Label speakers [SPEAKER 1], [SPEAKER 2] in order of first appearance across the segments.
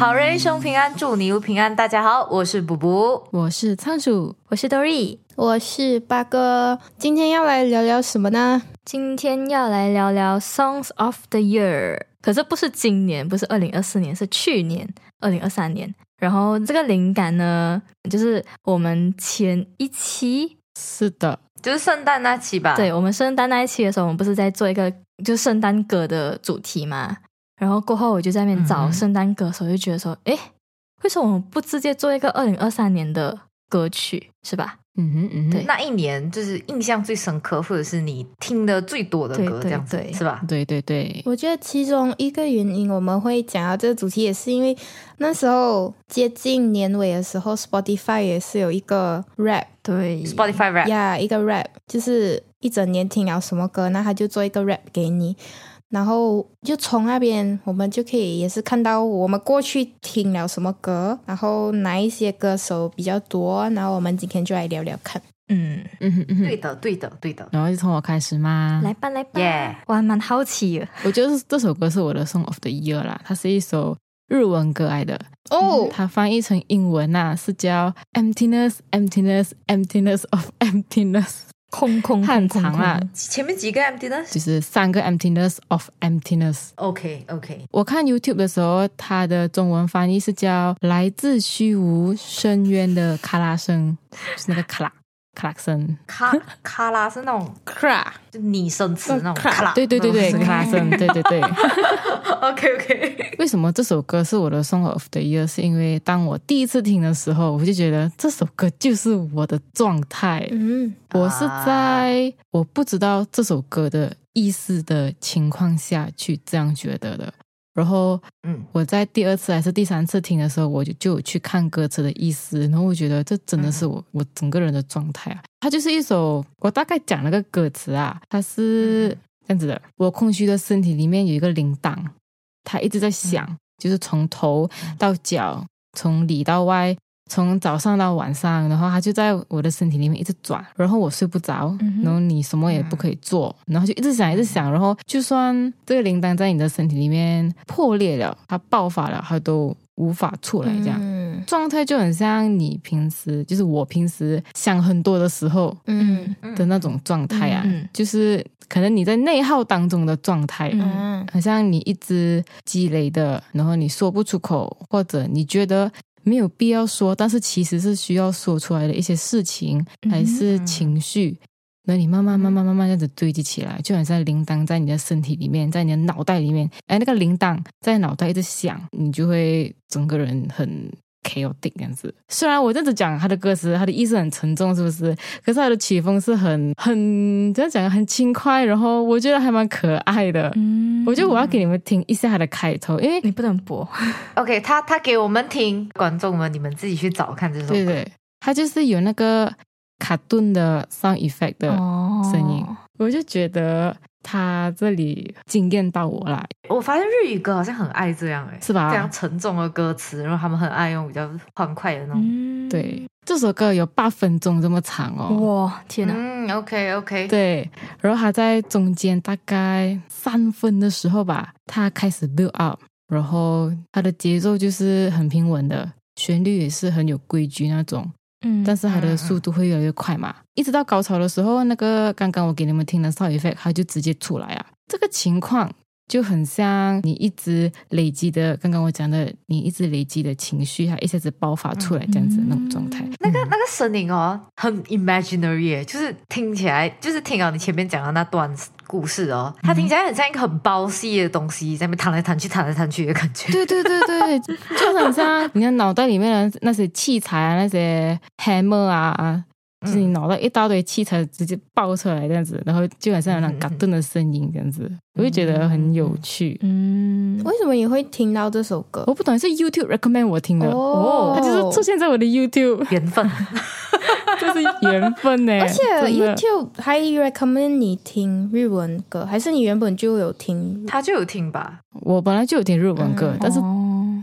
[SPEAKER 1] 好人一生平安，祝你一路平安。大家好，我是补补，
[SPEAKER 2] 我是仓鼠，
[SPEAKER 1] 我是 Dory，
[SPEAKER 3] 我是八哥。今天要来聊聊什么呢？
[SPEAKER 1] 今天要来聊聊 Songs of the Year，可是不是今年，不是二零二四年，是去年二零二三年。然后这个灵感呢，就是我们前一期，
[SPEAKER 2] 是的，
[SPEAKER 1] 就是圣诞那期吧。对，我们圣诞那一期的时候，我们不是在做一个就圣诞歌的主题嘛？然后过后我就在那边找圣诞歌手，就觉得说，哎，为什么我们不直接做一个二零二三年的歌曲，是吧？
[SPEAKER 2] 嗯哼嗯哼，
[SPEAKER 1] 那一年就是印象最深刻，或者是你听的最多的歌，这样子是吧？
[SPEAKER 2] 对对对，
[SPEAKER 3] 我觉得其中一个原因我们会讲到这个主题，也是因为那时候接近年尾的时候，Spotify 也是有一个 rap，
[SPEAKER 1] 对，Spotify rap，
[SPEAKER 3] 呀，一个 rap 就是一整年听了什么歌，那他就做一个 rap 给你。然后就从那边，我们就可以也是看到我们过去听了什么歌，然后哪一些歌手比较多，然后我们今天就来聊聊看。
[SPEAKER 1] 嗯嗯嗯，对的对的对的。
[SPEAKER 2] 然后就从我开始吗？
[SPEAKER 1] 来吧来吧，耶！我还蛮好奇的。
[SPEAKER 2] 我觉得这首歌是我的 Song of the Year 啦，它是一首日文歌来的哦。它翻译成英文呐是叫 Emptiness Emptiness Emptiness of Emptiness。
[SPEAKER 1] 空空
[SPEAKER 2] 很长啊，
[SPEAKER 1] 前面几个 emptiness
[SPEAKER 2] 就是三个 emptiness of emptiness。
[SPEAKER 1] OK OK，
[SPEAKER 2] 我看 YouTube 的时候，它的中文翻译是叫“来自虚无深渊的卡拉声”，就是那个咔啦。卡拉声，
[SPEAKER 1] 卡卡拉是那种
[SPEAKER 3] 卡，
[SPEAKER 1] 就拟声词那种卡拉。
[SPEAKER 2] 对对对对，卡拉声，对对对。
[SPEAKER 1] OK OK。
[SPEAKER 2] 为什么这首歌是我的 Song of the Year？是因为当我第一次听的时候，我就觉得这首歌就是我的状态。嗯，我是在我不知道这首歌的意思的情况下去这样觉得的。然后，嗯，我在第二次还是第三次听的时候，我就就去看歌词的意思，然后我觉得这真的是我我整个人的状态啊。它就是一首，我大概讲了个歌词啊，它是这样子的：我空虚的身体里面有一个铃铛，它一直在响，就是从头到脚，从里到外。从早上到晚上，然后它就在我的身体里面一直转，然后我睡不着，然后你什么也不可以做，然后就一直想，一直想，然后就算这个铃铛在你的身体里面破裂了，它爆发了，它都无法出来，这样。状态就很像你平时，就是我平时想很多的时候，嗯。的那种状态啊，就是可能你在内耗当中的状态，嗯，好像你一直积累的，然后你说不出口，或者你觉得。没有必要说，但是其实是需要说出来的一些事情，还是情绪，那你慢慢、慢慢、慢慢这样子堆积起来，就好像铃铛在你的身体里面，在你的脑袋里面，哎，那个铃铛在脑袋一直响，你就会整个人很。Chaotic 样子，虽然我这样子讲他的歌词，他的意思很沉重，是不是？可是他的曲风是很很这样讲，很轻快，然后我觉得还蛮可爱的。嗯，我觉得我要给你们听一下他的开头，因为
[SPEAKER 1] 你不能播。OK，他他给我们听，观众们你们自己去找看这首歌。
[SPEAKER 2] 对对，他就是有那个卡顿的 sound effect 的声音，我就觉得。他这里惊艳到我了。
[SPEAKER 1] 我发现日语歌好像很爱这样，哎，
[SPEAKER 2] 是吧？
[SPEAKER 1] 非常沉重的歌词，然后他们很爱用比较欢快的那种。
[SPEAKER 2] 对，这首歌有八分钟这么长哦。
[SPEAKER 1] 哇，天哪！嗯，OK OK。
[SPEAKER 2] 对，然后他在中间大概三分的时候吧，他开始 build up，然后他的节奏就是很平稳的，旋律也是很有规矩那种。嗯，但是它的速度会越来越快嘛，一直到高潮的时候，那个刚刚我给你们听的 sound effect，它就直接出来啊。这个情况就很像你一直累积的，刚刚我讲的，你一直累积的情绪，它一下子爆发出来这样子那种状态。
[SPEAKER 1] 那个那个声音哦，很 imaginary，就是听起来，就是听到你前面讲的那段。故事哦，它听起来很像一个很包戏的东西，在那边弹来弹去、弹来弹去的感觉。
[SPEAKER 2] 对对对对，就很像你看脑袋里面的那些器材啊，那些 hammer 啊。就是你脑袋一大堆器材直接爆出来这样子，然后就好像有那嘎顿的声音这样子，我就觉得很有趣。
[SPEAKER 3] 嗯，为什么你会听到这首歌？
[SPEAKER 2] 我不懂，是 YouTube recommend 我听的哦，它就是出现在我的 YouTube
[SPEAKER 1] 缘分，
[SPEAKER 2] 就是缘分呢。而
[SPEAKER 3] 且 YouTube 还 recommend 你听日文歌，还是你原本就有听？
[SPEAKER 1] 他就有听吧？
[SPEAKER 2] 我本来就有听日文歌，但是。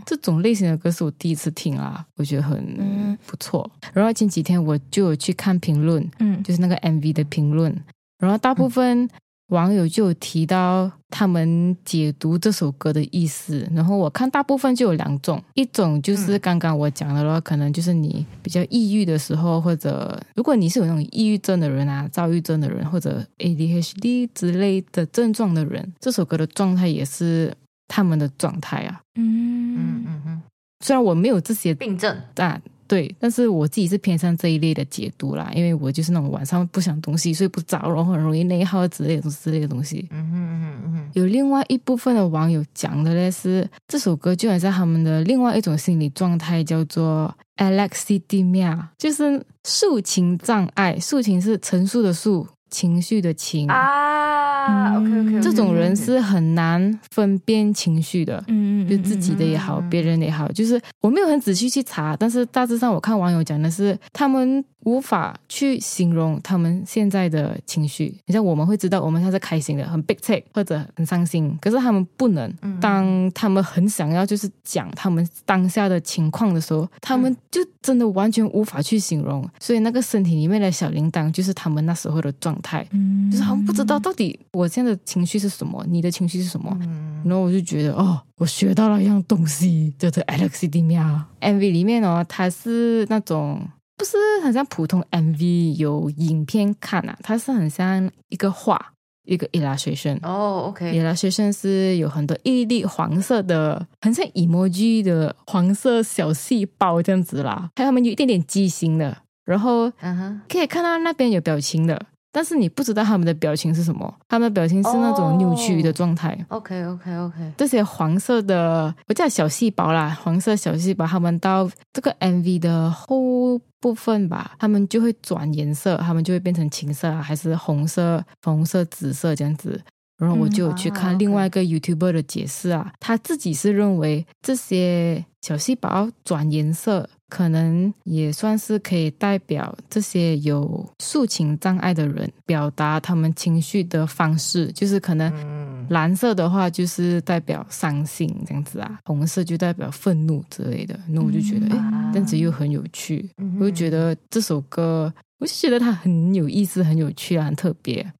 [SPEAKER 2] 这种类型的歌是我第一次听啊，我觉得很不错。然后前几天我就有去看评论，嗯，就是那个 MV 的评论，然后大部分网友就有提到他们解读这首歌的意思，然后我看大部分就有两种，一种就是刚刚我讲的了，可能就是你比较抑郁的时候，或者如果你是有那种抑郁症的人啊、躁郁症的人，或者 ADHD 之类的症状的人，这首歌的状态也是他们的状态啊。嗯嗯嗯嗯，虽然我没有这些
[SPEAKER 4] 病症，
[SPEAKER 2] 但。对，但是我自己是偏向这一类的解读啦，因为我就是那种晚上不想东西，睡不着，然后很容易内耗之类的之类的东西。嗯哼嗯嗯。有另外一部分的网友讲的嘞是，这首歌就好像他们的另外一种心理状态，叫做 Alexithymia，就是抒情障碍。抒情是陈述的述。情绪的情
[SPEAKER 4] 啊，OK OK，
[SPEAKER 2] 这种人是很难分辨情绪的，嗯，就自己的也好，别人也好，就是我没有很仔细去查，但是大致上我看网友讲的是他们。无法去形容他们现在的情绪，你像我们会知道我们他是开心的，很 big take 或者很伤心，可是他们不能。当他们很想要就是讲他们当下的情况的时候，他们就真的完全无法去形容。所以那个身体里面的小铃铛就是他们那时候的状态，就是他们不知道到底我现在的情绪是什么，你的情绪是什么。然后我就觉得哦，我学到了一样东西，叫做 Alexithymia。MV 里面哦，它是那种。不是很像普通 MV 有影片看啊，它是很像一个画，一个 illustration。
[SPEAKER 4] 哦
[SPEAKER 2] ，OK，illustration 是有很多一粒黄色的，很像 emoji 的黄色小细胞这样子啦，还有他们有一点点畸形的，然后可以看到那边有表情的。但是你不知道他们的表情是什么，他们的表情是那种扭曲的状态。
[SPEAKER 4] OK OK OK，
[SPEAKER 2] 这些黄色的，我叫小细胞啦，黄色小细胞，他们到这个 MV 的后部分吧，他们就会转颜色，他们就会变成青色啊，还是红色、粉红色、紫色这样子。然后我就有去看另外一个 YouTuber 的解释啊，他自己是认为这些小细胞转颜色。可能也算是可以代表这些有抒情障碍的人表达他们情绪的方式，就是可能蓝色的话就是代表伤心这样子啊，红色就代表愤怒之类的。那我就觉得，哎，这样子又很有趣。我就觉得这首歌，我就觉得它很有意思、很有趣啊，很特别。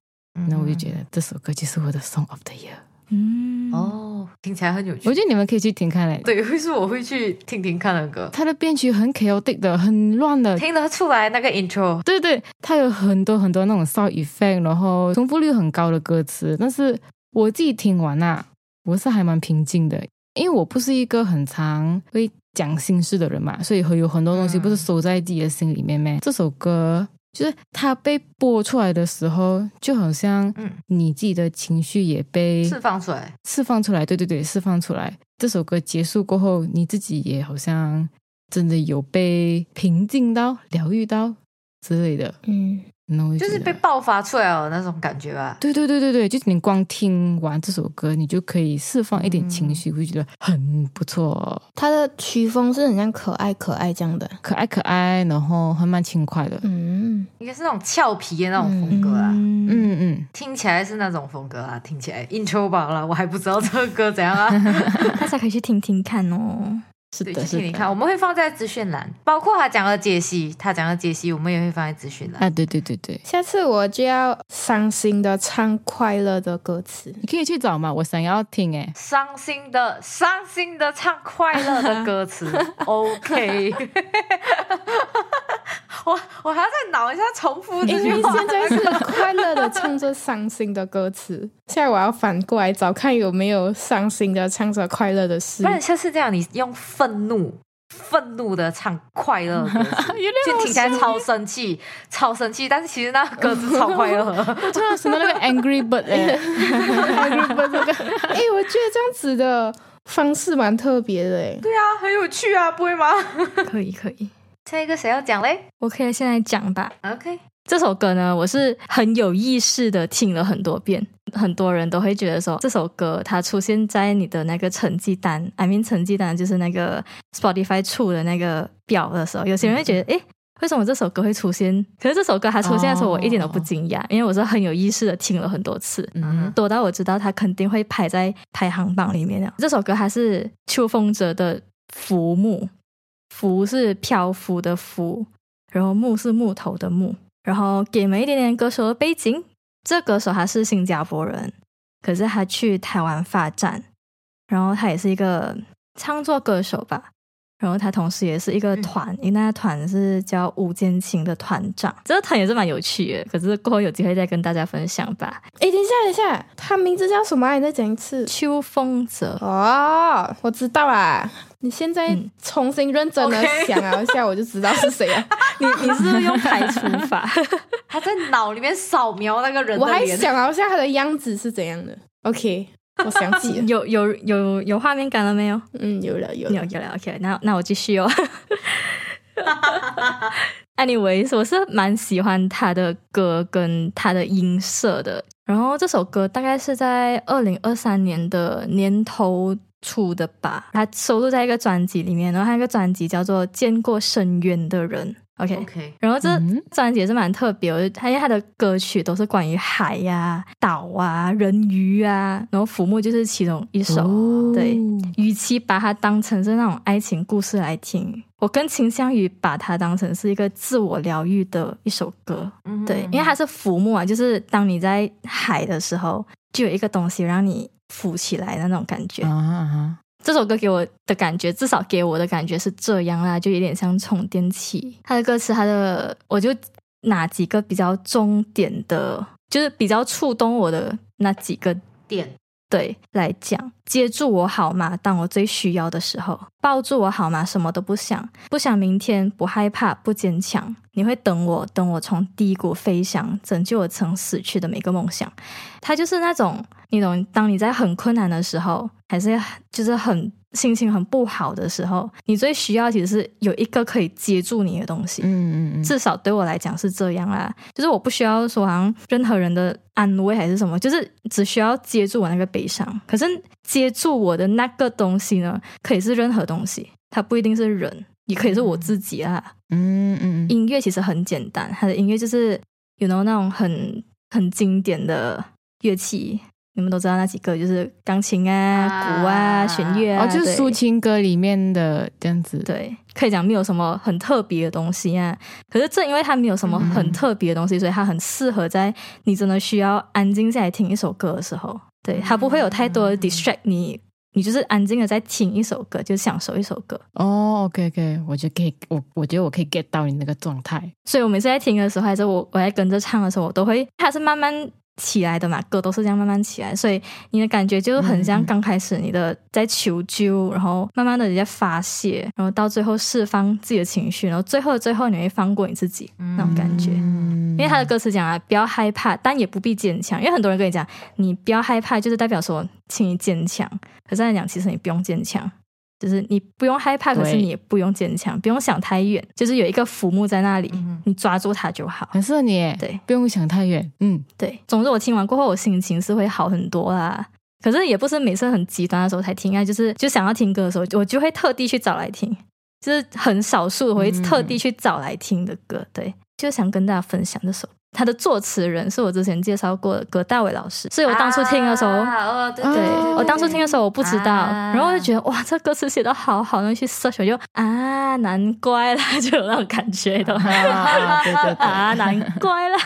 [SPEAKER 2] 那我就觉得这首歌就是我的 Song of the Year。
[SPEAKER 4] 嗯哦，听起来很有趣。
[SPEAKER 2] 我觉得你们可以去听看嘞。
[SPEAKER 4] 对，会是我会去听听看的歌。
[SPEAKER 2] 它的编曲很 chaotic 的，很乱的，
[SPEAKER 4] 听得出来那个 intro。
[SPEAKER 2] 对对，它有很多很多那种 sound effect，然后重复率很高的歌词。但是我自己听完啊，我是还蛮平静的，因为我不是一个很常会讲心事的人嘛，所以会有很多东西不是收在自己的心里面咩。这首歌。就是它被播出来的时候，就好像你自己的情绪也被
[SPEAKER 4] 释放出来，
[SPEAKER 2] 释放出来，对对对，释放出来。这首歌结束过后，你自己也好像真的有被平静到、疗愈到之类的，嗯。
[SPEAKER 4] 就是被爆发出来了那种感觉吧。
[SPEAKER 2] 对对对对对，就是你光听完这首歌，你就可以释放一点情绪，会觉得很不错。
[SPEAKER 3] 它的曲风是很像可爱可爱这样的，
[SPEAKER 2] 可爱可爱，然后还蛮轻快的。
[SPEAKER 4] 嗯，应该是那种俏皮的那种风格啊。嗯嗯，听起来是那种风格啊，听起来 intro 吧了，我还不知道这个歌怎样啊，
[SPEAKER 1] 大家可以去听听看哦。
[SPEAKER 2] 是的，是
[SPEAKER 4] 你看，我们会放在资讯栏，包括他讲的解析，他讲的解析，我们也会放在资讯栏。
[SPEAKER 2] 啊，对对对对，
[SPEAKER 3] 下次我就要伤心的唱快乐的歌词，
[SPEAKER 2] 你可以去找嘛，我想要听哎，
[SPEAKER 4] 伤心的伤心的唱快乐的歌词，OK。我我还要再脑一下重复这句
[SPEAKER 3] 话。唱着伤心的歌词，现在我要反过来找看有没有伤心的唱着快乐的事。
[SPEAKER 4] 不然下次这样，你用愤怒、愤怒的唱快乐就 听起来超生气、超生气，但是其实那歌词超快乐。
[SPEAKER 2] 就像什么那个 Angry Bird
[SPEAKER 3] 那个，哎，我觉得这样子的方式蛮特别的，哎，
[SPEAKER 4] 对啊，很有趣啊，不会吗？
[SPEAKER 1] 可以，可以。
[SPEAKER 4] 下一个谁要讲嘞？
[SPEAKER 1] 我可以现在讲吧。
[SPEAKER 4] OK，
[SPEAKER 1] 这首歌呢，我是很有意识的听了很多遍。很多人都会觉得说，这首歌它出现在你的那个成绩单，I mean 成绩单就是那个 Spotify 出的那个表的时候，有些人会觉得，哎，为什么这首歌会出现？可是这首歌它出现的时候，我一点都不惊讶，因为我是很有意识的听了很多次，嗯多到我知道它肯定会排在排行榜里面的。这首歌还是秋风者的《浮木》。浮是漂浮的浮，然后木是木头的木，然后给们一点点歌手的背景，这歌手他是新加坡人，可是他去台湾发展，然后他也是一个唱作歌手吧。然后他同时也是一个团，因为那个团是叫吴建琴的团长，这个团也是蛮有趣的。可是过后有机会再跟大家分享吧。
[SPEAKER 3] 哎，等一下，等一下，他名字叫什么？你再讲一次。
[SPEAKER 1] 秋风泽。
[SPEAKER 3] 哦，我知道啦。你现在重新认真的想一下，我就知道是谁了。
[SPEAKER 1] 你 你是用排除法？
[SPEAKER 4] 他在脑里面扫描那个人。
[SPEAKER 3] 我还想一下他的样子是怎样的。OK。我想起
[SPEAKER 1] 有有有有画面感了没有？
[SPEAKER 3] 嗯，有了有
[SPEAKER 1] 了有了。OK，那那我继续哦。Anyways，我是蛮喜欢他的歌跟他的音色的。然后这首歌大概是在二零二三年的年头出的吧，它收录在一个专辑里面。然后还有一个专辑叫做《见过深渊的人》。OK，然后这专辑也是蛮特别，它因为它的歌曲都是关于海呀、岛啊、人鱼啊，然后浮木就是其中一首。对，与其把它当成是那种爱情故事来听，我更倾向于把它当成是一个自我疗愈的一首歌。对，因为它是浮木啊，就是当你在海的时候，就有一个东西让你浮起来的那种感觉。这首歌给我的感觉，至少给我的感觉是这样啦，就有点像充电器。它的歌词，它的我就哪几个比较重点的，就是比较触动我的那几个
[SPEAKER 4] 点。
[SPEAKER 1] 对，来讲，接住我好吗？当我最需要的时候，抱住我好吗？什么都不想，不想明天，不害怕，不坚强。你会等我，等我从低谷飞翔，拯救我曾死去的每个梦想。他就是那种，你懂？当你在很困难的时候，还是就是很。心情很不好的时候，你最需要其实是有一个可以接住你的东西。嗯嗯至少对我来讲是这样啦。就是我不需要说好像任何人的安慰还是什么，就是只需要接住我那个悲伤。可是接住我的那个东西呢，可以是任何东西，它不一定是人，也可以是我自己啊。嗯嗯。音乐其实很简单，它的音乐就是有那种很很经典的乐器。你们都知道那几个，就是钢琴啊、鼓啊、弦乐啊，
[SPEAKER 2] 就是抒情歌里面的这样子。
[SPEAKER 1] 对，可以讲没有什么很特别的东西啊。可是正因为它没有什么很特别的东西，所以它很适合在你真的需要安静下来听一首歌的时候。对，它不会有太多 distract 你，你就是安静的在听一首歌，就享受一首歌。
[SPEAKER 2] 哦，OK OK，我觉得可以，我我觉得我可以 get 到你那个状态。
[SPEAKER 1] 所以我每次在听的时候，还是我我在跟着唱的时候，我都会还是慢慢。起来的嘛，歌都是这样慢慢起来，所以你的感觉就很像刚开始你的在求救，然后慢慢的在发泄，然后到最后释放自己的情绪，然后最后最后你会放过你自己那种感觉。因为他的歌词讲啊，不要害怕，但也不必坚强。因为很多人跟你讲，你不要害怕，就是代表说请你坚强。可是他讲，其实你不用坚强。就是你不用害怕，可是你也不用坚强，不用想太远，就是有一个浮木在那里，你抓住它就好。
[SPEAKER 2] 很适合你，
[SPEAKER 1] 对，
[SPEAKER 2] 不用想太远。嗯，
[SPEAKER 1] 对。总之，我听完过后，我心情是会好很多啦。可是也不是每次很极端的时候才听啊，就是就想要听歌的时候，我就会特地去找来听，就是很少数我会特地去找来听的歌。对，就想跟大家分享这首。他的作词人是我之前介绍过的葛大伟老师，所以我当初听的时候，对我当初听的时候我不知道，然后我就觉得哇，这歌词写的好好，然后去 search 就啊，难怪啦，就有那种感觉的，啊，难怪啦。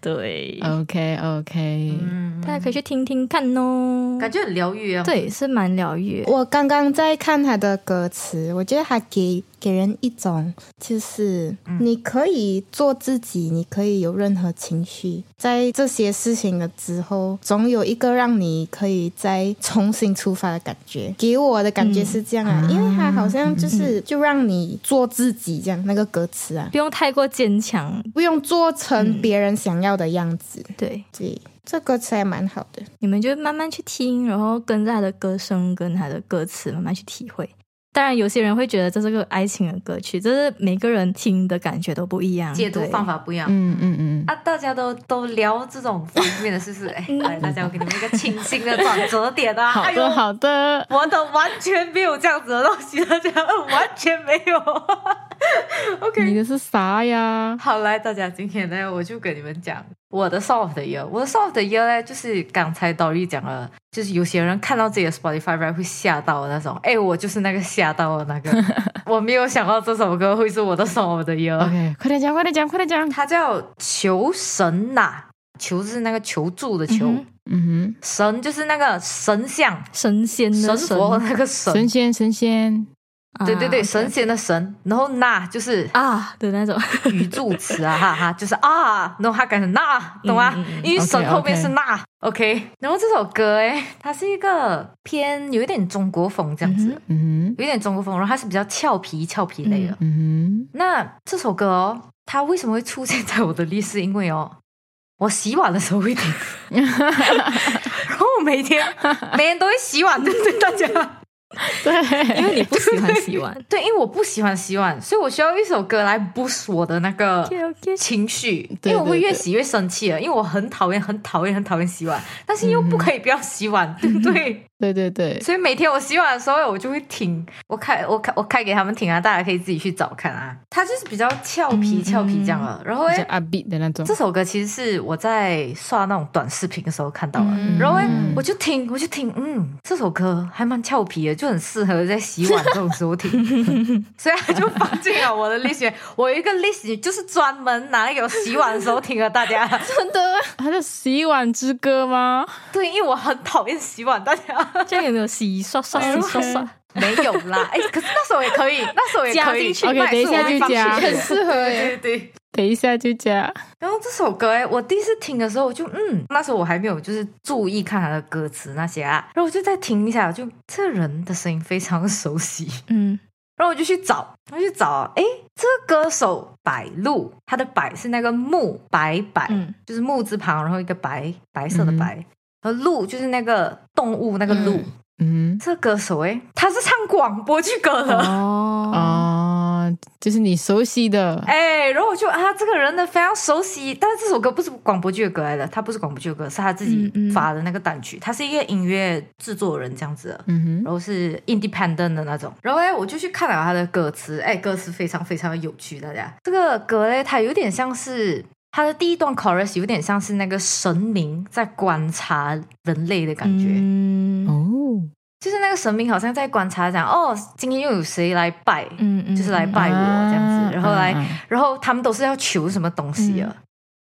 [SPEAKER 1] 对
[SPEAKER 2] ，OK OK，
[SPEAKER 1] 大家可以去听听看哦，
[SPEAKER 4] 感觉很疗愈啊。
[SPEAKER 1] 对，是蛮疗愈。
[SPEAKER 3] 我刚刚在看他的歌词，我觉得他给给人一种，就是你可以做自己，你可以有任何情绪，在这些事情了之后，总有一个让你可以再重新出发的感觉。给我的感觉是这样啊，因为他好像就是就让你做自己这样，那个歌词啊，
[SPEAKER 1] 不用太过坚强，
[SPEAKER 3] 不用做成别人。想要的样子，
[SPEAKER 1] 对。
[SPEAKER 3] 对，这歌词还蛮好的，
[SPEAKER 1] 你们就慢慢去听，然后跟着他的歌声跟他的歌词慢慢去体会。当然，有些人会觉得这是个爱情的歌曲，这是每个人听的感觉都不一样，
[SPEAKER 4] 解读方法不一样。嗯嗯嗯。啊，大家都都聊这种方面的，是不是？哎，来，大家我给你们一个清新的转折点啊！
[SPEAKER 2] 好的，好的。
[SPEAKER 4] 我的完全没有这样子的东西，大家完全没有。OK，
[SPEAKER 2] 你的是啥呀？
[SPEAKER 4] 好，来，大家今天呢，我就跟你们讲。我的 soft 的 year，我的 soft 的 year 呢，就是刚才导丽讲了，就是有些人看到自己的 Spotify 会吓到那种，哎，我就是那个吓到的那个，我没有想到这首歌会是我的 soft 的 year。
[SPEAKER 2] OK，快点讲，快点讲，快点讲，
[SPEAKER 4] 它叫求神呐。求是那个求助的求，
[SPEAKER 2] 嗯哼，
[SPEAKER 4] 神就是那个神像。
[SPEAKER 1] 神仙
[SPEAKER 4] 神。佛那个
[SPEAKER 2] 神。
[SPEAKER 4] 神，
[SPEAKER 2] 仙神仙，
[SPEAKER 4] 对对对，
[SPEAKER 1] 啊
[SPEAKER 4] 神仙的神，然后那就是
[SPEAKER 1] 啊的那种，
[SPEAKER 4] 语助词啊，哈哈，就是啊，然后它改成那，懂吗？因为神后面是那，OK。然后这首歌诶，它是一个偏有一点中国风这样子，
[SPEAKER 2] 嗯哼，
[SPEAKER 4] 有一点中国风，然后它是比较俏皮俏皮类的。
[SPEAKER 2] 嗯
[SPEAKER 4] 那这首歌哦，它为什么会出现在我的历史？因为哦，我洗碗的时候会听，然后我每天每天都会洗碗，对不对？大家
[SPEAKER 2] 哼，对，
[SPEAKER 1] 因为你不喜欢洗碗。
[SPEAKER 4] 对，因为我不喜欢洗碗，所以我需要一首歌来 boost 我的那个情绪，因为我会越洗越生气了，因为我很讨厌、很讨厌、很讨厌洗碗，但是又不可以不要洗碗，对不对？
[SPEAKER 2] 对对对，
[SPEAKER 4] 所以每天我洗碗的时候，我就会听，我开我开我开给他们听啊，大家可以自己去找看啊。它就是比较俏皮、俏皮这样的。然后
[SPEAKER 2] 哎，阿的那种。
[SPEAKER 4] 这，首歌其实是我在刷那种短视频的时候看到的，
[SPEAKER 3] 嗯。
[SPEAKER 4] 然后哎，我就听，我就听，嗯，这首歌还蛮俏皮的，就很适合在洗碗这种时候听，所以它就放进了我的 list。我有一个 list 就是专门拿来给我洗碗的时候听的，大家。
[SPEAKER 3] 真的
[SPEAKER 2] 它是洗碗之歌吗？
[SPEAKER 4] 对，因为我很讨厌洗碗，大家
[SPEAKER 1] 这样有没有洗刷刷 洗刷刷？
[SPEAKER 4] 没有啦。哎，可是那时候也可以，那时候也可以。
[SPEAKER 1] 加进去
[SPEAKER 2] OK，等一下就加
[SPEAKER 4] 进去
[SPEAKER 3] 很适合
[SPEAKER 4] 对。对对。
[SPEAKER 2] 等一下就加，
[SPEAKER 4] 然后这首歌哎，我第一次听的时候，我就嗯，那时候我还没有就是注意看他的歌词那些啊，然后我就再听一下，就这人的声音非常熟悉，
[SPEAKER 1] 嗯。
[SPEAKER 4] 然后我就去找，我就去找，哎，这个歌手白鹿，他的白是那个木白白，
[SPEAKER 1] 嗯。
[SPEAKER 4] 就是木字旁，然后一个白白色的白，和鹿就是那个动物那个鹿。
[SPEAKER 3] 嗯。
[SPEAKER 2] 嗯，
[SPEAKER 4] 这歌手哎，他是唱广播剧歌的。
[SPEAKER 1] 哦。
[SPEAKER 2] 哦，就是你熟悉的，
[SPEAKER 4] 哎，然后我就啊，这个人呢非常熟悉，但是这首歌不是广播剧的歌来的，他不是广播剧的歌，是他自己发的那个单曲，他是一个音乐制作人这样子。的，
[SPEAKER 2] 嗯
[SPEAKER 4] 然后是 independent 的那种。然后哎，我就去看了他的歌词，哎，歌词非常非常有趣，大家这个歌嘞，它有点像是。它的第一段 chorus 有点像是那个神灵在观察人类的感觉，
[SPEAKER 1] 嗯，
[SPEAKER 2] 哦，
[SPEAKER 4] 就是那个神明好像在观察讲，哦，今天又有谁来拜，
[SPEAKER 1] 嗯嗯，
[SPEAKER 4] 就是来拜我这样子，然后来，
[SPEAKER 2] 嗯
[SPEAKER 4] 然后他们都是要求什么东西啊？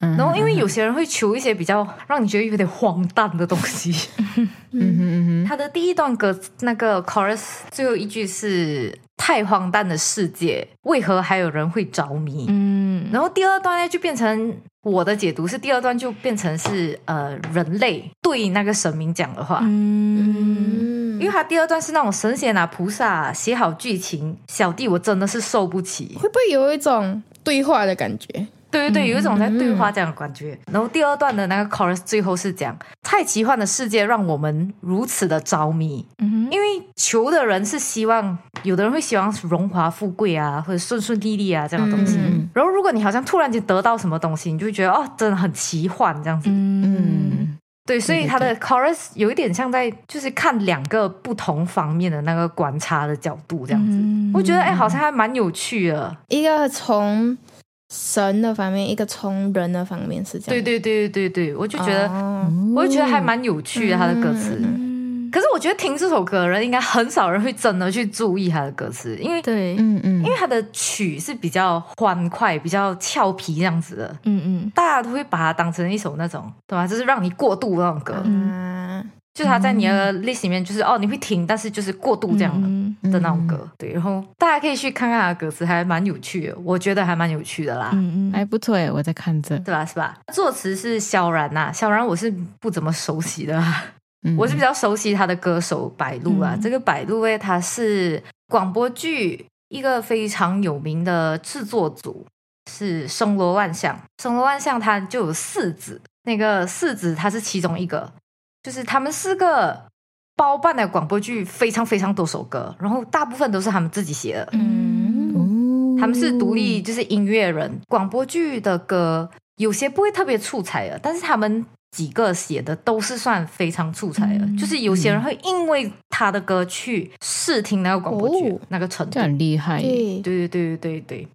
[SPEAKER 2] 嗯
[SPEAKER 4] 然后因为有些人会求一些比较让你觉得有点荒诞的东西。
[SPEAKER 2] 嗯哼嗯哼，
[SPEAKER 4] 他的第一段歌那个 chorus 最后一句是“太荒诞的世界，为何还有人会着迷？”
[SPEAKER 1] 嗯，
[SPEAKER 4] 然后第二段呢就变成我的解读是第二段就变成是呃人类对那个神明讲的话。
[SPEAKER 1] 嗯
[SPEAKER 3] 嗯
[SPEAKER 4] 因为他第二段是那种神仙啊、菩萨啊写好剧情，小弟我真的是受不起。
[SPEAKER 3] 会不会有一种对话的感觉？
[SPEAKER 4] 对对对，有一种在对话这样的感觉。然后第二段的那个 chorus 最后是讲：太奇幻的世界让我们如此的着迷。
[SPEAKER 1] 嗯
[SPEAKER 4] 因为求的人是希望，有的人会希望荣华富贵啊，或者顺顺利利啊这样的东西。
[SPEAKER 2] 嗯
[SPEAKER 4] 然后如果你好像突然间得到什么东西，你就会觉得哦，真的很奇幻这样子。
[SPEAKER 1] 嗯
[SPEAKER 2] 嗯
[SPEAKER 4] 对，所以
[SPEAKER 2] 对
[SPEAKER 4] 它的 chorus 有一点像在就是看两个不同方面的那个观察的角度这样子。
[SPEAKER 1] 嗯
[SPEAKER 4] 我觉得哎，好像还蛮有趣的。
[SPEAKER 3] 一个从神的方面，一个从人的方面是这样。
[SPEAKER 4] 对对对对对对，我就觉得，
[SPEAKER 3] 哦。
[SPEAKER 4] 我就觉得还蛮有趣的他的歌词。
[SPEAKER 1] 嗯。
[SPEAKER 4] 可是我觉得听这首歌的人应该很少人会真的去注意他的歌词，因为
[SPEAKER 1] 对，
[SPEAKER 2] 嗯嗯，
[SPEAKER 4] 因为他的曲是比较欢快、比较俏皮这样子的，
[SPEAKER 1] 嗯嗯。
[SPEAKER 4] 大家都会把它当成一首那种对吧？就是让你过度那种歌，
[SPEAKER 3] 嗯，
[SPEAKER 4] 就是他在你的 list 里面，就是哦你会听，但是就是过度这样的。
[SPEAKER 1] 嗯
[SPEAKER 4] 的那种歌，对，然后大家可以去看看他的歌词，还蛮有趣的，我觉得还蛮有趣的啦，
[SPEAKER 1] 嗯嗯
[SPEAKER 2] 还不错诶，我在看着，
[SPEAKER 4] 对吧？是吧？作词是萧然呐、萧然我是不怎么熟悉的啊，
[SPEAKER 2] 嗯
[SPEAKER 4] 我是比较熟悉他的歌手白鹿啊，
[SPEAKER 1] 嗯
[SPEAKER 4] 这个白鹿诶，他是广播剧一个非常有名的制作组，是声罗万象。声罗万象它就有四子，那个四子他是其中一个，就是他们四个包办的广播剧非常非常多首歌，然后大部分都是他们自己写的。
[SPEAKER 1] 嗯
[SPEAKER 2] 哦
[SPEAKER 4] 他们是独立，就是音乐人，广播剧的歌有些不会特别出彩的，但是他们几个写的都是算非常出彩的。
[SPEAKER 1] 嗯
[SPEAKER 4] 就是有些人会因为他的歌去试听那个广播剧、
[SPEAKER 3] 哦
[SPEAKER 4] 那个程度
[SPEAKER 2] 这。很厉害
[SPEAKER 3] 对
[SPEAKER 4] 对对对对对。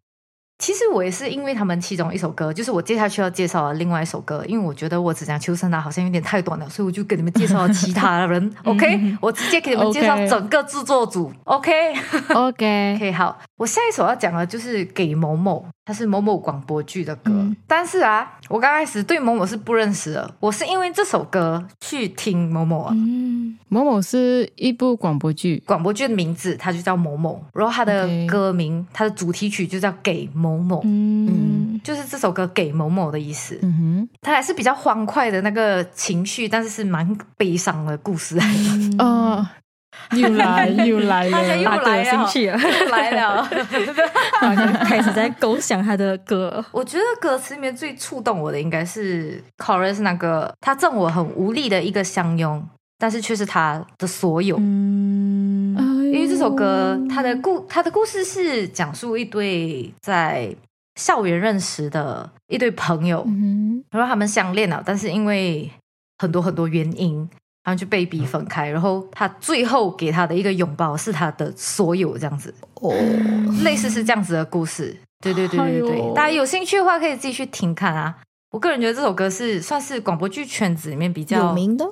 [SPEAKER 4] 其实我也是因为他们其中一首歌，就是我接下去要介绍的另外一首歌，因为我觉得我只讲秋生啊好像有点太短了，所以我就给你们介绍其他人。OK，我直接给你们介绍整个制作组。OK。OK，OK，好，我我下一首要讲的就是给某某，它是某某广播剧的歌。但是啊，我刚开始对某某是不认识的，我是因为这首歌去听某某啊。
[SPEAKER 2] 嗯，某某是一部广播剧，
[SPEAKER 4] 广播剧的名字它就叫某某，然后它的歌名，它的主题曲就叫给某某。嗯，就是这首歌给某某的意思。嗯哼，它还是比较欢快的那个情绪，但是是蛮悲伤的故事。
[SPEAKER 2] 哦。又来又来了，
[SPEAKER 4] 又来了，又来了，
[SPEAKER 1] 开始在构想他的歌。
[SPEAKER 4] 我觉得歌词里面最触动我的应该是 chorus 那个，他赠我很无力的一个相拥，但是却是他的所有。嗯，因为这首歌，他的故他的故事是讲述一对在校园认识的一对朋友，然后他们相恋了，但是因为很多很多原因。然后就被逼分开，然后他最后给他的一个拥抱是他的所有，这样子。哦，类似是这样子的故事。对对对对对，大家有兴趣的话可以自己去听看啊。我个人觉得这首歌是算是广播剧圈子里面比较
[SPEAKER 3] 有名的、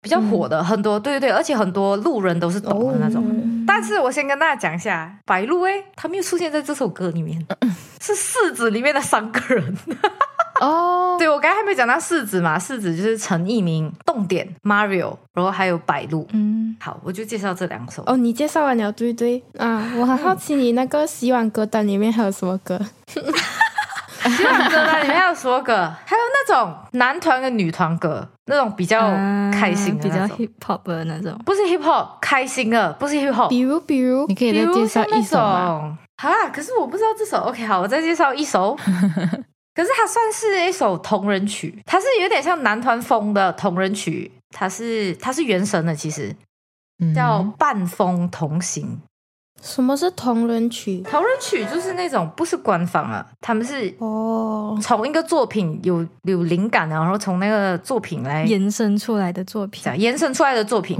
[SPEAKER 4] 比较火的，很多对对对，而且很多路人都是懂的那种。但是我先跟大家讲一下，白鹿哎，他没有出现在这首歌里面，是四子里面的三个人。哦，对我刚才还没讲到四子嘛，四子就是陈奕明、动点、Mario，然后还有白鹿。嗯，好，我就介绍这两首。
[SPEAKER 3] 哦，你介绍完了，对对啊，我很好奇你那个洗碗歌单里面还有什么歌？
[SPEAKER 4] 洗碗歌单里面有什么歌？还有那种男团跟女团歌，那种比较开心、
[SPEAKER 1] 比较 hip hop 的那种，
[SPEAKER 4] 不是 hip hop，开心的，不是 hip hop。
[SPEAKER 3] 比如，比如，
[SPEAKER 2] 你可以再介绍一首吗？
[SPEAKER 4] 啊，可是我不知道这首。OK，好，我再介绍一首。可是它算是一首同人曲，它是有点像男团风的同人曲，它是它是原神的，其实叫《半风同行》。
[SPEAKER 3] 什么是同人曲？
[SPEAKER 4] 同人曲就是那种不是官方啊，他们是哦，从一个作品有有灵感，然后从那个作品来
[SPEAKER 1] 延伸出来的作品，
[SPEAKER 4] 延伸出来的作品。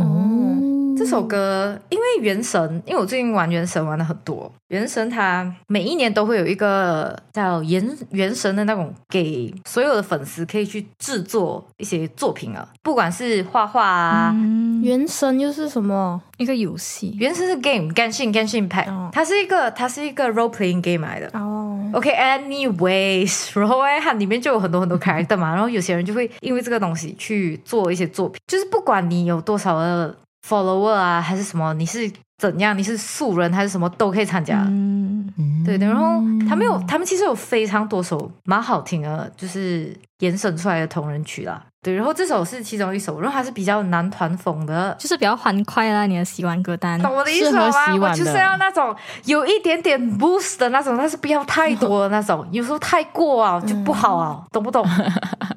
[SPEAKER 4] 这首歌，因为原神，因为我最近玩原神玩的很多。原神它每一年都会有一个叫原原神的那种，给所有的粉丝可以去制作一些作品啊，不管是画画啊。
[SPEAKER 3] 原神又是什么？
[SPEAKER 1] 一个游戏。
[SPEAKER 4] 原神是 game，干性干性派，它是一个它是一个 role playing game 来的。哦。OK，anyways，然后哎，它里面就有很多很多 character 嘛，然后有些人就会因为这个东西去做一些作品，就是不管你有多少的。Follower 啊，还是什么？你是怎样？你是素人还是什么？都可以参加。嗯，对对。然后他们有，他们其实有非常多首蛮好听的，就是延伸出来的同人曲啦。对，然后这首是其中一首，然后它是比较男团风的，
[SPEAKER 1] 就是比较欢快啦。你的洗碗歌单，
[SPEAKER 4] 懂我的意思吗？我就是要那种有一点点 boost 的那种，但是不要太多的那种，有时候太过啊就不好啊，懂不懂？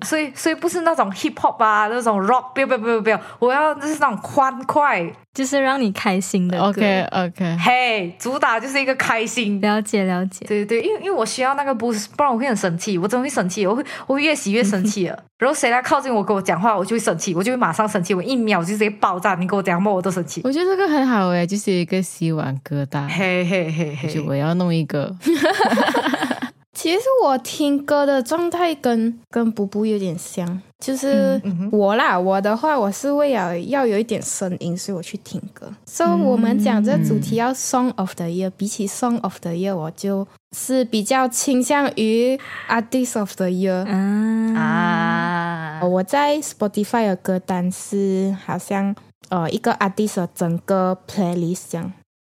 [SPEAKER 4] 所以，所以不是那种 hip hop 啊，那种 rock，不要不要不要不要，我要就是那种欢快。
[SPEAKER 1] 就是让你开心的
[SPEAKER 2] OK OK，
[SPEAKER 4] 嘿，主打就是一个开心。
[SPEAKER 1] 了解了解，
[SPEAKER 4] 对对对，因为因为我需要那个 boost，不然我会很生气，我真的会生气，我会我会越洗越生气了。然后谁来靠近我跟我讲话，我就会生气，我就会马上生气，我一秒就直接爆炸。你跟我讲话，我都生气。
[SPEAKER 2] 我觉得这个很好诶，就是一个洗碗疙瘩。
[SPEAKER 4] 嘿嘿嘿嘿，
[SPEAKER 2] 就我要弄一个。
[SPEAKER 3] 其实我听歌的状态跟跟布布有点像，就是我啦，我的话我是为了要有一点声音，所以我去听歌。所以我们讲这主题要 Song of the Year，比起 Song of the Year，我就是比较倾向于 Artist of the Year。啊，我在 Spotify 的歌单是好像呃一个 Artist 的整个 Playlist 这样。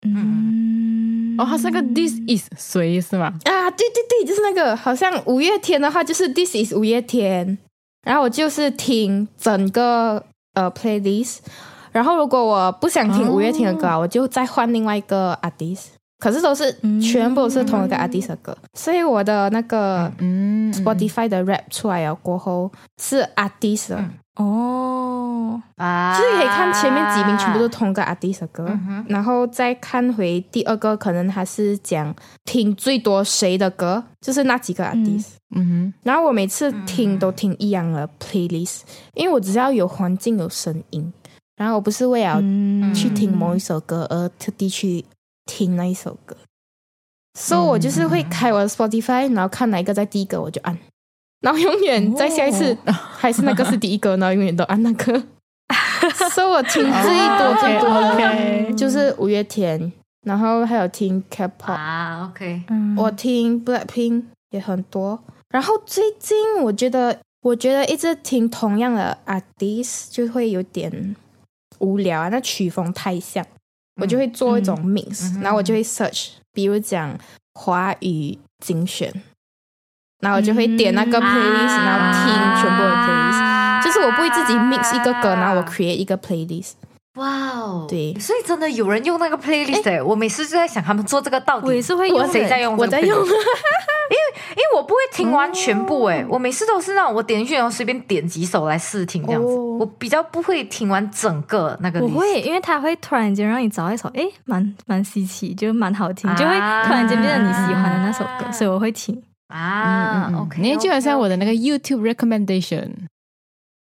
[SPEAKER 2] 嗯，哦，它是那个 This is 谁是吗？
[SPEAKER 3] 啊，对对对，就是那个，好像五月天的话就是 This is 五月天，然后我就是听整个呃 playlist，然后如果我不想听五月天的歌啊，我就再换另外一个 artist，可是都是全部是同一个 artist 的歌，所以我的那个嗯 Spotify 的 rap 出来了过后是 artist 哦。啊，就是可以看前面几名全部都同个 artist 的歌，然后再看回第二个，可能还是讲听最多谁的歌，就是那几个 artist。嗯哼，然后我每次听都听一样的 playlist，因为我只要有环境有声音，然后我不是为了去听某一首歌而特地去听那一首歌，所以我就是会开我的 Spotify，然后看哪一个在第一个我就按。然后永远在下一次还是那个是第一个，然后永远都按那个。所以我听最多最多的就是五月天、然后还有听 K-pop
[SPEAKER 4] 啊，OK，
[SPEAKER 3] 我听 Blackpink 也很多。然后最近我觉得，我觉得一直听同样的 artist 就会有点无聊啊，那曲风太像，我就会做一种 mix，然后我就会 search，比如讲华语精选，然后我就会点那个 playlist，然后听全部的 playlist，就是我不会自己 mix 一个歌，然后我 create 一个 playlist。
[SPEAKER 4] 哇哦，
[SPEAKER 3] 对，
[SPEAKER 4] 所以真的有人用那个 playlist 哎，我每次就在想他们做这个到底，
[SPEAKER 1] 我也是会用，
[SPEAKER 4] 谁在用？
[SPEAKER 3] 我在用，因为
[SPEAKER 4] 因为我不会听完全部哎，我每次都是那种我点进去然后随便点几首来试听这样子，我比较不会听完整个那个。
[SPEAKER 1] 我会，因为他会突然间让你找一首，哎，蛮蛮稀奇，就蛮好听，就会突然间变成你喜欢的那首歌，所以我会听
[SPEAKER 4] 啊。OK，
[SPEAKER 2] 那就好像我的那个 YouTube recommendation。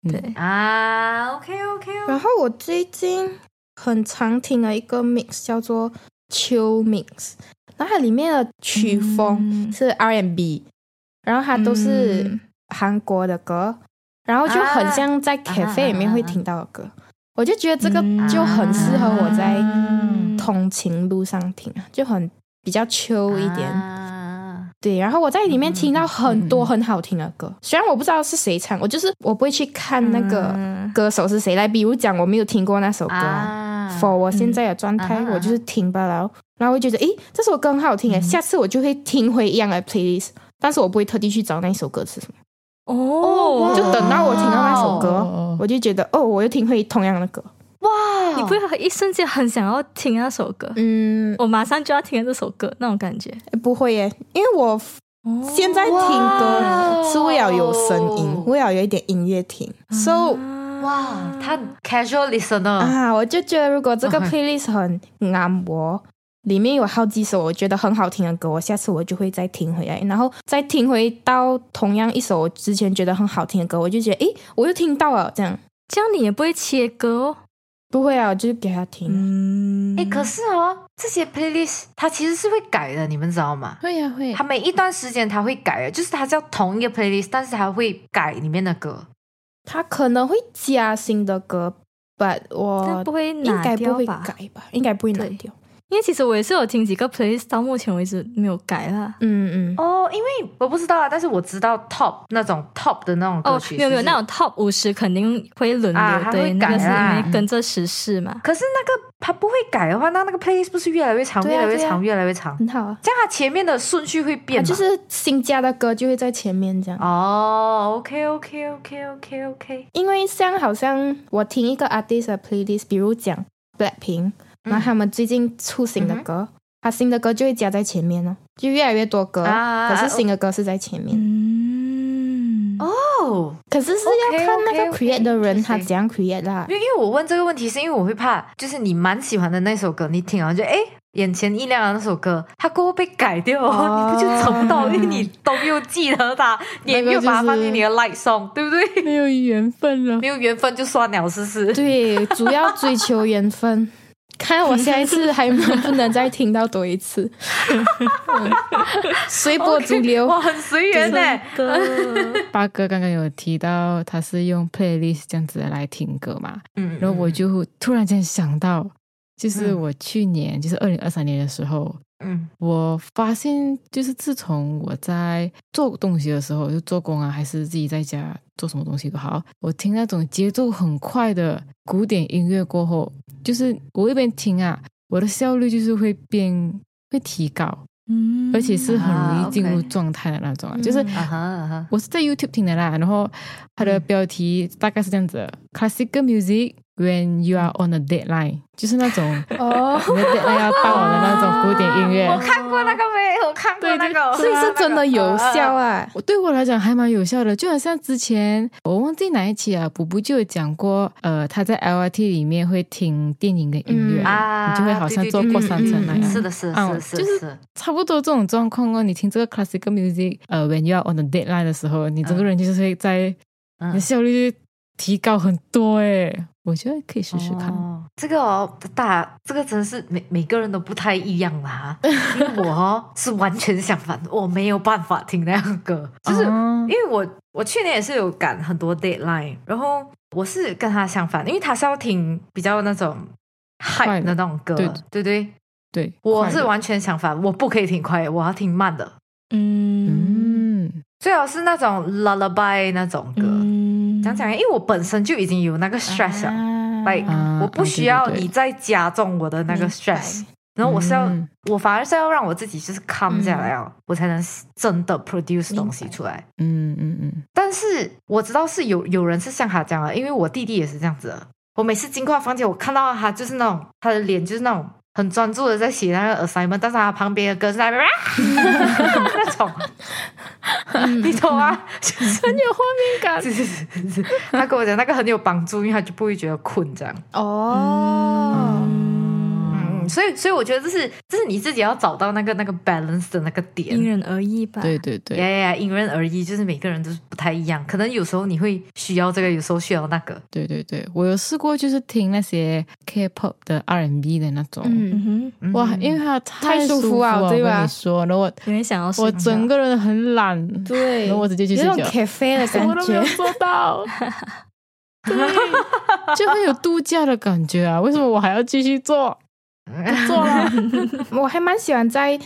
[SPEAKER 1] 对。
[SPEAKER 4] 啊，OK OK。
[SPEAKER 3] 然后我最近很常听的一个 mix 叫做秋 mix，那它里面的曲风是 R&B，然后它都是韩国的歌，然后就很像在 cafe 里面会听到的歌，我就觉得这个就很适合我在通勤路上听，就很比较秋一点。对，然后我在里面听到很多很好听的歌，虽然我不知道是谁唱，我就是我不会去看那个歌手是谁来。比如讲，我没有听过那首歌，For 我现在的状态，我就是听罢了。然后我觉得，诶，这首歌很好听诶，下次我就会听回一样的 playlist，但是我不会特地去找那一首歌是什么。
[SPEAKER 1] 哦，
[SPEAKER 3] 就等到我听到那首歌，我就觉得，哦，我又听回同样的歌。
[SPEAKER 1] 哇，你不会一瞬间很想要听那首歌？嗯，我马上就要听这首歌那种感觉。
[SPEAKER 3] 不会耶，因为我现在听歌是为了有声音，为了有一点音乐听。So，
[SPEAKER 4] 哇，他 casual listener
[SPEAKER 3] 啊，我就觉得如果这个 playlist 很啱我，里面有好几首我觉得很好听的歌，我下次我就会再听回来，然后再听回到同样一首我之前觉得很好听的歌，我就觉得诶，我又听到了，这样
[SPEAKER 1] 这样你也不会切歌哦。
[SPEAKER 3] 不会啊，就是给他听。
[SPEAKER 4] 嗯，哎，可是哦，这些 playlist 它其实是会改的，你们知道吗？
[SPEAKER 2] 会呀，会。
[SPEAKER 4] 它每一段时间它会改，就是它叫同一个 playlist，但是它会改里面的歌。
[SPEAKER 3] 它可能会加新的歌，but 我
[SPEAKER 1] 不会
[SPEAKER 3] 应该不会改吧？应该不会拿掉。
[SPEAKER 1] 因为其实我也是有听几个 playlist，到目前为止没有改啦。
[SPEAKER 3] 嗯
[SPEAKER 4] 嗯。哦，因为我不知道啊，但是我知道 top 那种 top 的那种歌曲，
[SPEAKER 1] 没有没有那种 top 五十肯定会轮流，对，那个是因为跟着时事嘛。
[SPEAKER 4] 可是那个它不会改的话，那那个 playlist 不是越来越长，越来越长，越来越长，
[SPEAKER 3] 很好啊。
[SPEAKER 4] 这样它前面的顺序会变，
[SPEAKER 3] 就是新加的歌就会在前面这样。
[SPEAKER 4] 哦，OK OK OK OK OK。
[SPEAKER 3] 因为像好像我听一个 artist 的 playlist，比如讲 Blackpink。那他们最近出新的歌，他新的歌就会加在前面哦，就越来越多歌，可是新的歌是在前面。
[SPEAKER 4] 嗯，哦，
[SPEAKER 3] 可是是要看那个 create 的人他怎样 create 啦。
[SPEAKER 4] 因为因为我问这个问题，是因为我会怕，就是你蛮喜欢的那首歌，你听完就哎眼前一亮的那首歌，它过后被改掉，你不就找不到？因为你 都没有记得它，你也没有把它放进你的 like song，对不对？
[SPEAKER 2] 没有缘分了，
[SPEAKER 4] 没有缘分就算了，是不是。
[SPEAKER 3] 对，主要追求缘分。看我下一次还能不能再听到多一次，随波逐流，
[SPEAKER 4] 哇，很随缘呢。
[SPEAKER 2] 八哥刚刚有提到他是用 playlist 这样子来听歌嘛，嗯，然后我就突然间想到，就是我去年，就是二零二三年的时候。嗯，我发现就是自从我在做东西的时候，就做工啊，还是自己在家做什么东西都好，我听那种节奏很快的古典音乐过后，就是我一边听啊，我的效率就是会变，会提高，嗯，而且是很容易进入状态的那种啊，就是我是在 YouTube 听的啦，然后它的标题大概是这样子：Classical Music。When you are on a deadline，就是那种哦，你的 deadline 要到的那种古典音乐。
[SPEAKER 4] 我看过那个没？我看过那个，
[SPEAKER 3] 所以是真的有效啊！
[SPEAKER 2] 我对我来讲还蛮有效的，就好像之前我忘记哪一期啊，补补就有讲过，呃，他在 LRT 里面会听电影的音乐啊，你就会好像坐过山车那样。
[SPEAKER 4] 是的，是的，是
[SPEAKER 2] 就是差不多这种状况哦。你听这个 classical music，呃，When you are on a deadline 的时候，你整个人就是会在，你的效率提高很多哎。我觉得可以试试看。
[SPEAKER 4] 这个哦，大这个真的是每每个人都不太一样啦。因为我 是完全相反，我没有办法听那样歌，就是因为我我去年也是有赶很多 deadline，然后我是跟他相反，因为他是要听比较那种 high 的那种歌，对对对。
[SPEAKER 2] 对，
[SPEAKER 4] 我是完全相反，我不可以听快，我要听慢的。
[SPEAKER 1] 嗯，
[SPEAKER 4] 最好是那种 lullaby 那种歌。讲讲，因为我本身就已经有那个 stress 了，like 我不需要你再加重我的那个 stress。然后我是要，我反而是要让我自己就是 calm 下来哦，我才能真的 produce 东西出来。
[SPEAKER 2] 嗯嗯嗯。
[SPEAKER 4] 但是我知道是有有人是像他这样的，因为我弟弟也是这样子的。我每次经过房间，我看到他就是那种他的脸就是那种很专注的在写那个 assignment，但是他旁边的歌是那边那种，你懂吗？
[SPEAKER 2] 很有画面感。
[SPEAKER 4] 是是是是，他跟我讲那个很有帮助，因为他就不会觉得困这样。
[SPEAKER 3] 哦。
[SPEAKER 4] 所以，所以我觉得这是，这是你自己要找到那个那个 balance 的那个点，
[SPEAKER 1] 因人而异吧。
[SPEAKER 2] 对对对，
[SPEAKER 4] 呀呀，因人而异，就是每个人都是不太一样。可能有时候你会需要这个，有时候需要那个。
[SPEAKER 2] 对对对，我有试过，就是听那些 K-pop 的 R&B 的那种，嗯哼，哇，因为它太舒服啊，对吧？你说，然后我
[SPEAKER 1] 有点想要，
[SPEAKER 2] 我整个人很懒，
[SPEAKER 3] 对，
[SPEAKER 2] 然后我直接去睡觉，
[SPEAKER 3] 咖啡的感觉，
[SPEAKER 2] 我都没有做到，对，就很有度假的感觉啊！为什么我还要继续做？做了，
[SPEAKER 3] 我还蛮喜欢在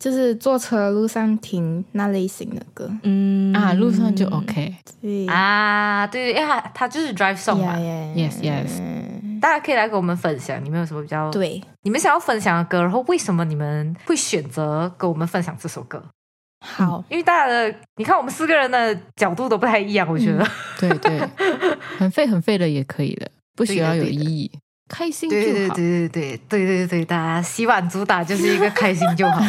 [SPEAKER 3] 就是坐车路上听那类型的歌，
[SPEAKER 2] 嗯。啊，路上就 OK，
[SPEAKER 3] 对。
[SPEAKER 4] 啊，对，因为它它就是 drive song 嘛
[SPEAKER 2] ，yes yes，
[SPEAKER 4] 大家可以来跟我们分享，你们有什么比较
[SPEAKER 3] 对。
[SPEAKER 4] 你们想要分享的歌，然后为什么你们会选择跟我们分享这首歌？
[SPEAKER 3] 好，
[SPEAKER 4] 因为大家的你看我们四个人的角度都不太一样，我觉得，
[SPEAKER 2] 对对，很废很废的也可以的，不需要有意义。开心就好。对
[SPEAKER 4] 对对对对对对对，大家洗碗主打就是一个开心就好。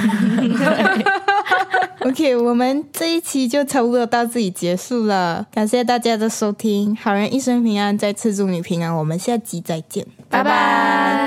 [SPEAKER 3] OK，我们这一期就差不多到这里结束了，感谢大家的收听，好人一生平安，再次祝你平安，我们下集再见，拜拜。